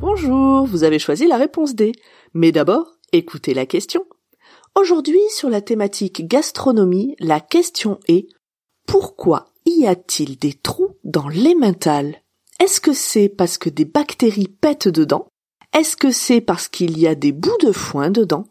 Bonjour, vous avez choisi la réponse D. Mais d'abord, écoutez la question. Aujourd'hui, sur la thématique gastronomie, la question est pourquoi y a-t-il des trous dans l'emmental Est-ce que c'est parce que des bactéries pètent dedans? Est-ce que c'est parce qu'il y a des bouts de foin dedans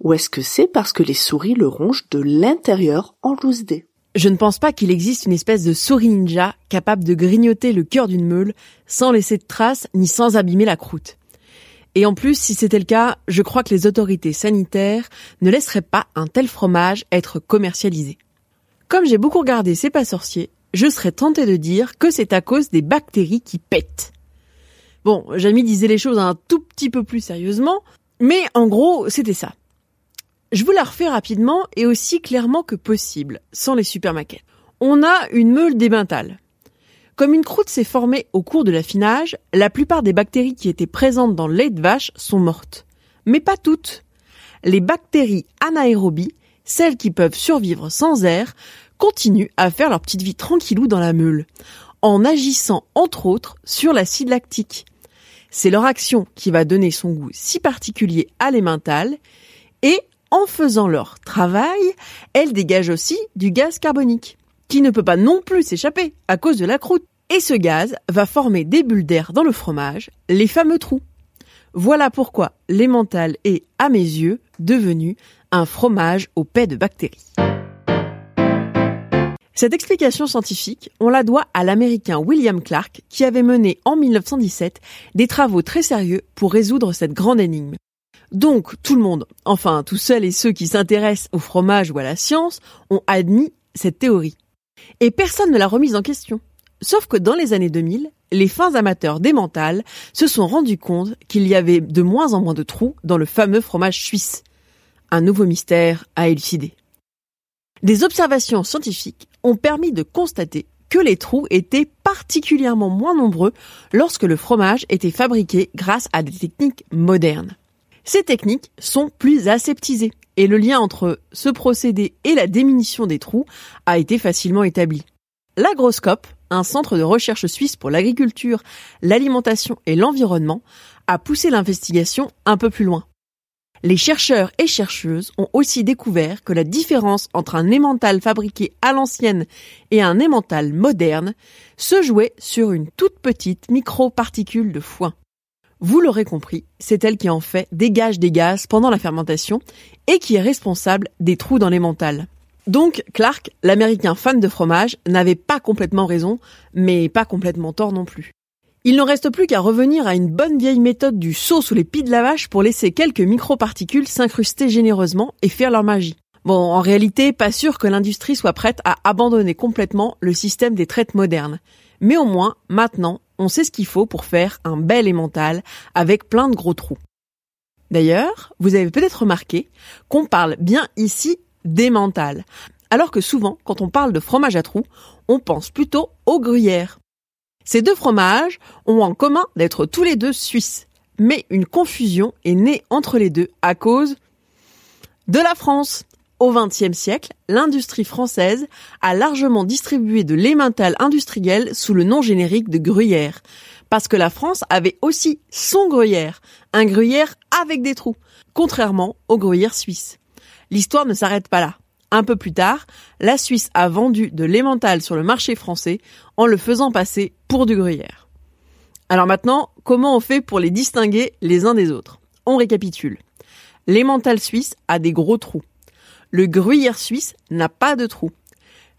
Ou est-ce que c'est parce que les souris le rongent de l'intérieur en loose dé Je ne pense pas qu'il existe une espèce de souris ninja capable de grignoter le cœur d'une meule sans laisser de traces ni sans abîmer la croûte. Et en plus, si c'était le cas, je crois que les autorités sanitaires ne laisseraient pas un tel fromage être commercialisé. Comme j'ai beaucoup regardé C'est pas sorcier, je serais tentée de dire que c'est à cause des bactéries qui pètent. Bon, Jamie disait les choses un tout petit peu plus sérieusement, mais en gros, c'était ça. Je vous la refais rapidement et aussi clairement que possible, sans les super maquettes. On a une meule d'émentale. Comme une croûte s'est formée au cours de l'affinage, la plupart des bactéries qui étaient présentes dans le lait de vache sont mortes. Mais pas toutes. Les bactéries anaérobies, celles qui peuvent survivre sans air, continuent à faire leur petite vie tranquillou dans la meule, en agissant entre autres sur l'acide lactique. C'est leur action qui va donner son goût si particulier à l'emmental, et en faisant leur travail, elles dégagent aussi du gaz carbonique qui ne peut pas non plus s'échapper à cause de la croûte. Et ce gaz va former des bulles d'air dans le fromage, les fameux trous. Voilà pourquoi l'emmental est, à mes yeux, devenu un fromage au paix de bactéries. Cette explication scientifique, on la doit à l'américain William Clark qui avait mené en 1917 des travaux très sérieux pour résoudre cette grande énigme. Donc tout le monde, enfin tous celles et ceux qui s'intéressent au fromage ou à la science, ont admis cette théorie. Et personne ne l'a remise en question. Sauf que dans les années 2000, les fins amateurs d'emmental se sont rendus compte qu'il y avait de moins en moins de trous dans le fameux fromage suisse. Un nouveau mystère à élucider. Des observations scientifiques ont permis de constater que les trous étaient particulièrement moins nombreux lorsque le fromage était fabriqué grâce à des techniques modernes. Ces techniques sont plus aseptisées et le lien entre ce procédé et la diminution des trous a été facilement établi. L'agroscope, un centre de recherche suisse pour l'agriculture, l'alimentation et l'environnement, a poussé l'investigation un peu plus loin. Les chercheurs et chercheuses ont aussi découvert que la différence entre un emmental fabriqué à l'ancienne et un emmental moderne se jouait sur une toute petite microparticule de foin. Vous l'aurez compris, c'est elle qui en fait dégage des gaz pendant la fermentation et qui est responsable des trous dans les mentales. Donc Clark, l'américain fan de fromage, n'avait pas complètement raison, mais pas complètement tort non plus. Il ne reste plus qu'à revenir à une bonne vieille méthode du saut sous les pieds de la vache pour laisser quelques microparticules s'incruster généreusement et faire leur magie. Bon, en réalité, pas sûr que l'industrie soit prête à abandonner complètement le système des traites modernes. Mais au moins, maintenant, on sait ce qu'il faut pour faire un bel émental avec plein de gros trous. D'ailleurs, vous avez peut-être remarqué qu'on parle bien ici d'émental, alors que souvent, quand on parle de fromage à trous, on pense plutôt au gruyère. Ces deux fromages ont en commun d'être tous les deux suisses, mais une confusion est née entre les deux à cause de la France. Au XXe siècle, l'industrie française a largement distribué de l'emmental industriel sous le nom générique de gruyère, parce que la France avait aussi son gruyère, un gruyère avec des trous, contrairement au gruyère suisse. L'histoire ne s'arrête pas là. Un peu plus tard, la Suisse a vendu de l'emmental sur le marché français en le faisant passer pour du gruyère. Alors maintenant, comment on fait pour les distinguer les uns des autres? On récapitule. L'emmental suisse a des gros trous. Le gruyère suisse n'a pas de trous.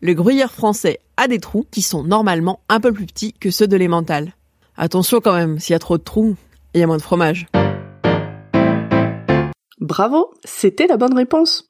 Le gruyère français a des trous qui sont normalement un peu plus petits que ceux de l'emmental. Attention quand même, s'il y a trop de trous, il y a moins de fromage. Bravo, c'était la bonne réponse.